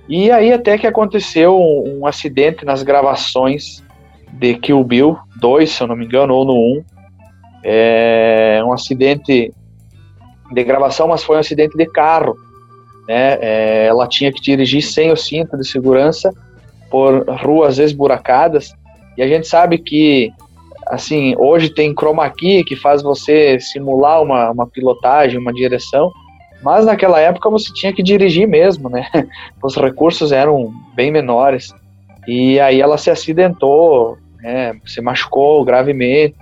D: e aí até que aconteceu um, um acidente nas gravações de Kill Bill 2, se eu não me engano, ou no 1. É um acidente de gravação, mas foi um acidente de carro. Né? É, ela tinha que dirigir sem o cinto de segurança por ruas esburacadas. E a gente sabe que, assim, hoje tem chroma key que faz você simular uma, uma pilotagem, uma direção. Mas naquela época você tinha que dirigir mesmo, né? [laughs] Os recursos eram bem menores. E aí ela se acidentou, né, se machucou gravemente.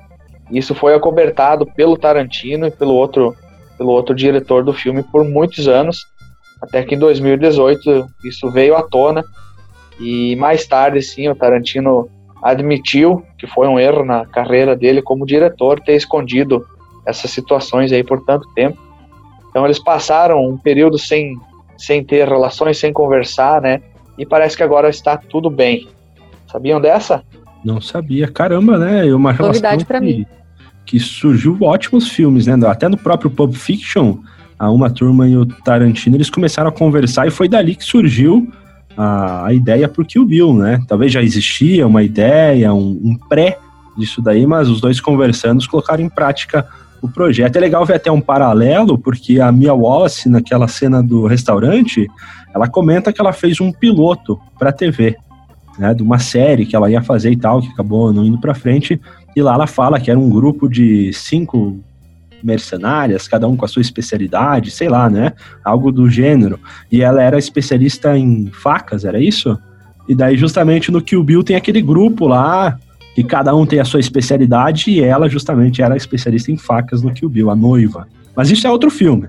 D: Isso foi acobertado pelo Tarantino e pelo outro, pelo outro diretor do filme por muitos anos, até que em 2018 isso veio à tona. E mais tarde, sim, o Tarantino admitiu que foi um erro na carreira dele como diretor ter escondido essas situações aí por tanto tempo. Então eles passaram um período sem, sem ter relações, sem conversar, né? E parece que agora está tudo bem. Sabiam dessa?
A: Não sabia. Caramba, né? É uma
C: Novidade para mim.
A: Que surgiu ótimos filmes, né? Até no próprio Pulp Fiction, a Uma Turma e o Tarantino, eles começaram a conversar e foi dali que surgiu a, a ideia pro Kill Bill, né? Talvez já existia uma ideia, um, um pré disso daí, mas os dois conversando colocaram em prática o projeto. É legal ver até um paralelo, porque a Mia Wallace, naquela cena do restaurante, ela comenta que ela fez um piloto para TV, né, de uma série que ela ia fazer e tal, que acabou não indo para frente. E lá ela fala que era um grupo de cinco mercenárias, cada um com a sua especialidade, sei lá, né? Algo do gênero. E ela era especialista em facas, era isso? E daí, justamente no Kill Bill, tem aquele grupo lá que cada um tem a sua especialidade e ela justamente era especialista em facas no Kill Bill, a noiva. Mas isso é outro filme.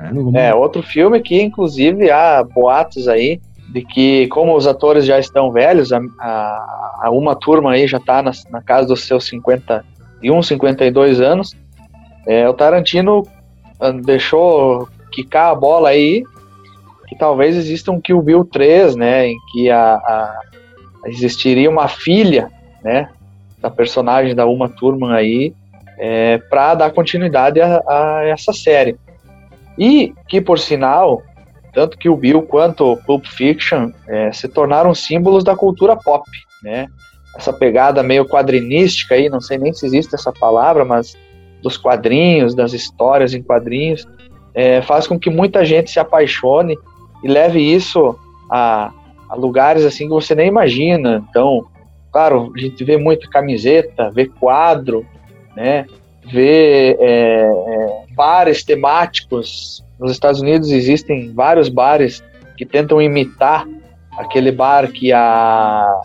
D: É, vamos... é outro filme que inclusive há boatos aí de que como os atores já estão velhos, a, a, a uma turma aí já está na, na, casa dos seus 51, 52 anos, é, o Tarantino ah, deixou quicar a bola aí que talvez exista um Kill Bill 3, né, em que a, a existiria uma filha, né, da personagem da Uma Thurman aí, é, para dar continuidade a, a, essa série. E que, por sinal, tanto que o Bill quanto Pulp Fiction é, se tornaram símbolos da cultura pop, né? Essa pegada meio quadrinística aí, não sei nem se existe essa palavra, mas dos quadrinhos, das histórias em quadrinhos, é, faz com que muita gente se apaixone e leve isso a, a lugares assim que você nem imagina. Então, claro, a gente vê muito camiseta, vê quadro, né? Vê é, é, bares temáticos. Nos Estados Unidos existem vários bares que tentam imitar aquele bar que a,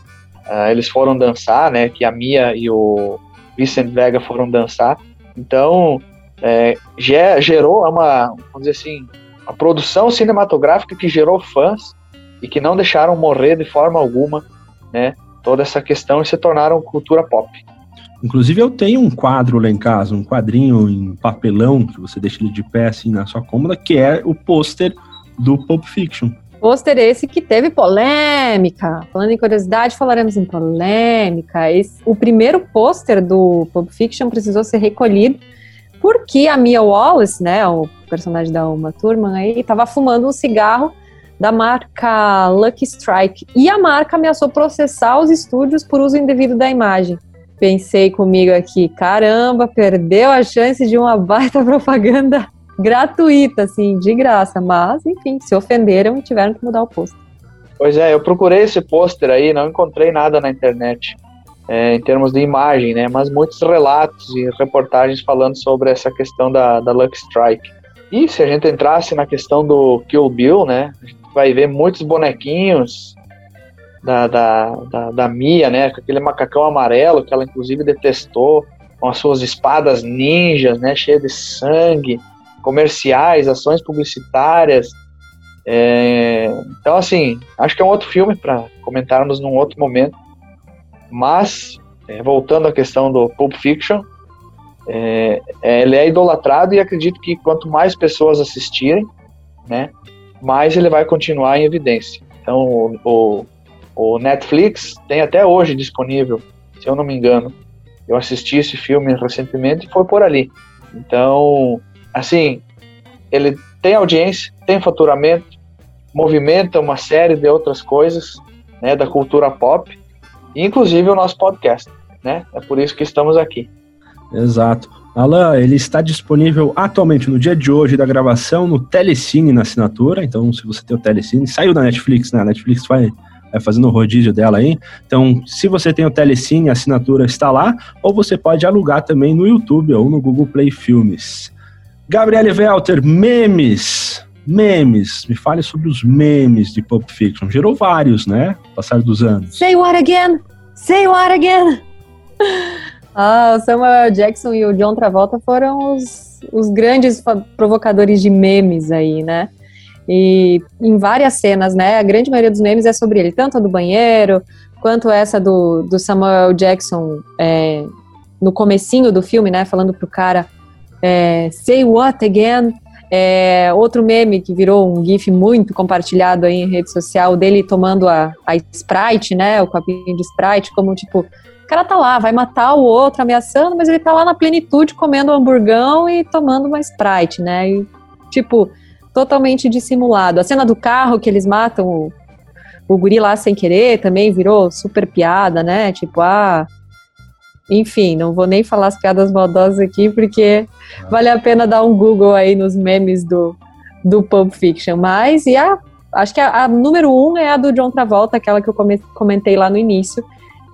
D: a eles foram dançar, né? Que a Mia e o Vicente Vega foram dançar. Então, é, gerou uma, vamos dizer assim, a produção cinematográfica que gerou fãs e que não deixaram morrer de forma alguma, né, toda essa questão e se tornaram cultura pop.
A: Inclusive eu tenho um quadro lá em casa, um quadrinho em papelão que você deixa ele de pé assim na sua cômoda, que é o pôster do Pulp Fiction.
C: Pôster esse que teve polêmica. Falando em curiosidade, falaremos em polêmica. Esse, o primeiro pôster do Pulp Fiction precisou ser recolhido porque a Mia Wallace, né, o personagem da Uma Thurman aí, estava fumando um cigarro da marca Lucky Strike. E a marca ameaçou processar os estúdios por uso indevido da imagem. Pensei comigo aqui, caramba, perdeu a chance de uma baita [laughs] propaganda gratuita, assim, de graça. Mas, enfim, se ofenderam e tiveram que mudar o pôster.
D: Pois é, eu procurei esse pôster aí, não encontrei nada na internet. É, em termos de imagem, né? Mas muitos relatos e reportagens falando sobre essa questão da, da Lucky Strike. E se a gente entrasse na questão do Kill Bill, né? Vai ver muitos bonequinhos da, da, da, da Mia, né? Com aquele macacão amarelo que ela inclusive detestou, com as suas espadas ninjas, né? Cheias de sangue, comerciais, ações publicitárias. É, então, assim, acho que é um outro filme para comentarmos num outro momento. Mas, é, voltando à questão do Pulp Fiction, é, ele é idolatrado e acredito que quanto mais pessoas assistirem, né, mais ele vai continuar em evidência. Então, o, o, o, Netflix tem até hoje disponível, se eu não me engano. Eu assisti esse filme recentemente e foi por ali. Então, assim, ele tem audiência, tem faturamento, movimenta uma série de outras coisas, né, da cultura pop, inclusive o nosso podcast, né? É por isso que estamos aqui.
A: Exato. Alan, ele está disponível atualmente no dia de hoje da gravação no Telecine na assinatura. Então, se você tem o Telecine, saiu da Netflix, né? A Netflix vai, vai fazendo o rodízio dela aí. Então, se você tem o Telecine, a assinatura está lá. Ou você pode alugar também no YouTube ou no Google Play Filmes. Gabriele Welter, memes. Memes. Me fale sobre os memes de Pulp Fiction. Gerou vários, né? Passar dos anos.
C: Say what again? Say what again? [laughs] Ah, o Samuel Jackson e o John Travolta foram os, os grandes provocadores de memes aí, né? E em várias cenas, né? A grande maioria dos memes é sobre ele, tanto a do banheiro, quanto essa do, do Samuel Jackson é, no comecinho do filme, né? Falando pro cara, é, say what again? É, outro meme que virou um gif muito compartilhado aí em rede social dele tomando a, a Sprite, né? O copinho de Sprite, como tipo, o cara tá lá, vai matar o outro, ameaçando, mas ele tá lá na plenitude, comendo um hamburgão e tomando uma Sprite, né? E, tipo, totalmente dissimulado. A cena do carro que eles matam o, o guri lá sem querer também virou super piada, né? Tipo, ah. Enfim, não vou nem falar as piadas maldosas aqui, porque vale a pena dar um Google aí nos memes do, do Pulp Fiction. Mas, e a, acho que a, a número um é a do John Travolta, aquela que eu comentei lá no início,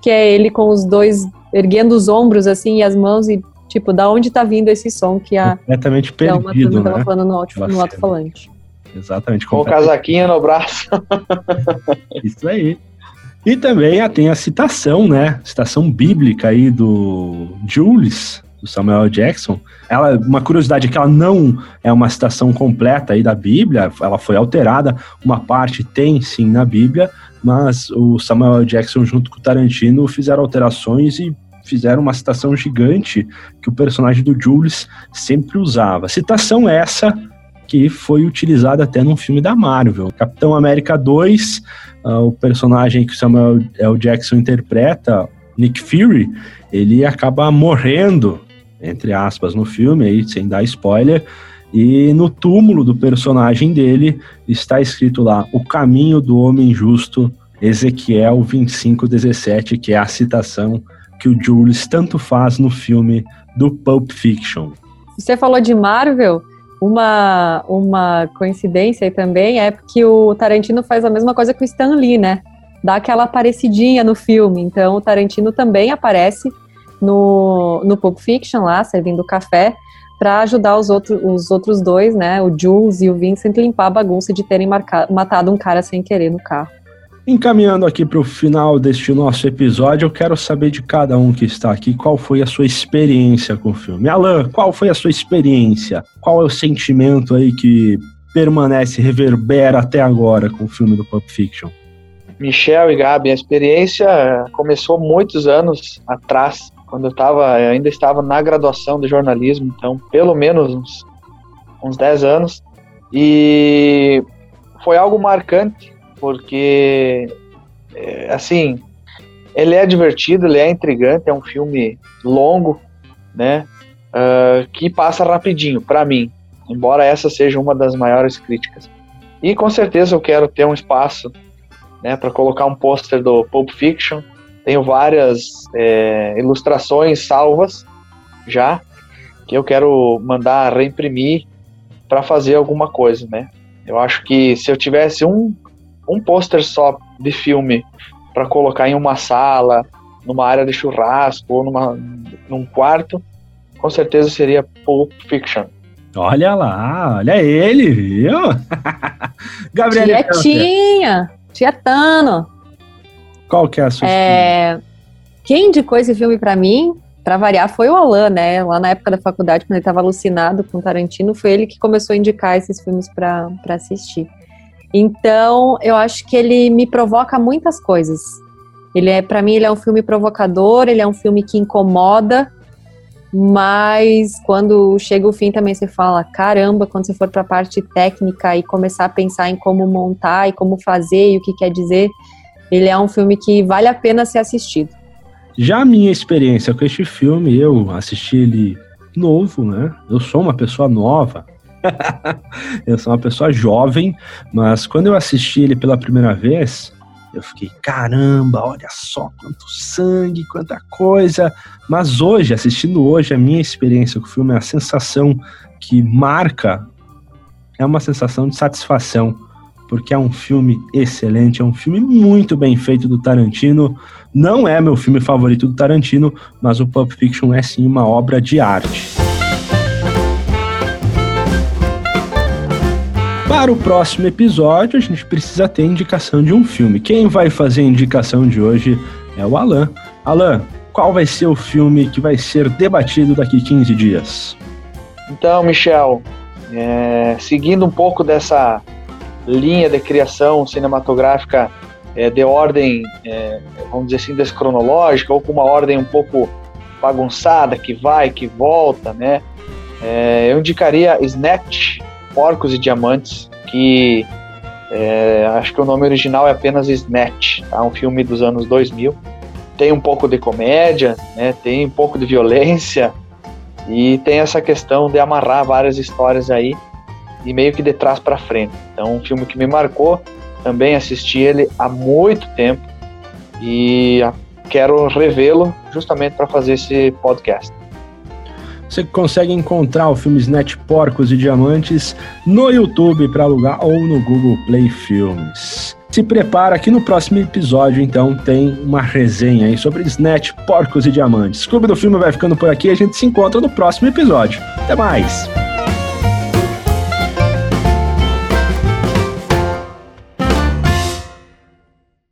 C: que é ele com os dois erguendo os ombros assim e as mãos e tipo, da onde tá vindo esse som que a
A: completamente perdido,
C: uma né? falando no, alto, no alto-falante.
A: Exatamente.
D: Com o casaquinho no braço. [laughs]
A: Isso aí. E também tem a citação, né? Citação bíblica aí do Jules, do Samuel Jackson. Ela, uma curiosidade é que ela não é uma citação completa aí da Bíblia, ela foi alterada, uma parte tem sim na Bíblia, mas o Samuel Jackson junto com o Tarantino fizeram alterações e fizeram uma citação gigante que o personagem do Jules sempre usava. Citação essa que foi utilizada até num filme da Marvel. Capitão América 2, uh, ah, o personagem que o Samuel L. Jackson interpreta, Nick Fury, ele acaba morrendo entre aspas, no filme, aí, sem dar spoiler. E no túmulo do personagem dele está escrito lá: O caminho do homem justo, Ezequiel 25:17, que é a citação que o Jules tanto faz no filme do Pulp Fiction.
C: Você falou de Marvel, uma, uma coincidência aí também é que o Tarantino faz a mesma coisa que o Stan Lee, né? Dá aquela aparecidinha no filme. Então o Tarantino também aparece no, no Pulp Fiction lá, servindo café, para ajudar os, outro, os outros dois, né, o Jules e o Vincent, limpar a bagunça de terem marcado, matado um cara sem querer no carro.
A: Encaminhando aqui para o final deste nosso episódio, eu quero saber de cada um que está aqui qual foi a sua experiência com o filme. Alan, qual foi a sua experiência? Qual é o sentimento aí que permanece, reverbera até agora com o filme do Pulp Fiction?
D: Michel e Gabi, a experiência começou muitos anos atrás, quando eu tava, eu ainda estava na graduação de jornalismo, então pelo menos uns, uns 10 anos. E foi algo marcante, porque, é, assim, ele é divertido, ele é intrigante, é um filme longo, né, uh, que passa rapidinho, para mim, embora essa seja uma das maiores críticas. E com certeza eu quero ter um espaço, né, para colocar um pôster do Pulp Fiction, tenho várias é, ilustrações salvas já, que eu quero mandar reimprimir para fazer alguma coisa, né? Eu acho que se eu tivesse um, um pôster só de filme para colocar em uma sala, numa área de churrasco ou numa, num quarto, com certeza seria Pulp Fiction.
A: Olha lá, olha ele, viu? [laughs]
C: Gabriel. Tietinha, Tietano.
A: Qual que é a sua
C: é... Quem indicou esse filme para mim, para variar, foi o Alan, né? Lá na época da faculdade, quando ele estava alucinado com Tarantino, foi ele que começou a indicar esses filmes para assistir. Então, eu acho que ele me provoca muitas coisas. Ele é, para mim, ele é um filme provocador, ele é um filme que incomoda, mas quando chega o fim também você fala, caramba, quando você for para a parte técnica e começar a pensar em como montar e como fazer e o que quer dizer, ele é um filme que vale a pena ser assistido.
A: Já a minha experiência com este filme, eu assisti ele novo, né? Eu sou uma pessoa nova. [laughs] eu sou uma pessoa jovem, mas quando eu assisti ele pela primeira vez, eu fiquei, caramba, olha só quanto sangue, quanta coisa. Mas hoje, assistindo hoje, a minha experiência com o filme, a sensação que marca é uma sensação de satisfação porque é um filme excelente, é um filme muito bem feito do Tarantino. Não é meu filme favorito do Tarantino, mas o Pulp Fiction é sim uma obra de arte. Para o próximo episódio, a gente precisa ter indicação de um filme. Quem vai fazer a indicação de hoje é o Alan. Alan, qual vai ser o filme que vai ser debatido daqui 15 dias?
D: Então, Michel, é, seguindo um pouco dessa linha de criação cinematográfica é, de ordem, é, vamos dizer assim, descronológica, ou com uma ordem um pouco bagunçada, que vai, que volta, né? É, eu indicaria Snatch, Porcos e Diamantes, que acho que o nome original é apenas Snatch, tá? um filme dos anos 2000. Tem um pouco de comédia, né? tem um pouco de violência, e tem essa questão de amarrar várias histórias aí e meio que de trás para frente. Então, um filme que me marcou, também assisti ele há muito tempo e quero revê-lo justamente para fazer esse podcast.
A: Você consegue encontrar o filme Snatch Porcos e Diamantes no YouTube para alugar ou no Google Play Filmes. Se prepara que no próximo episódio, então, tem uma resenha aí sobre Snatch Porcos e Diamantes. O Clube do Filme vai ficando por aqui a gente se encontra no próximo episódio. Até mais!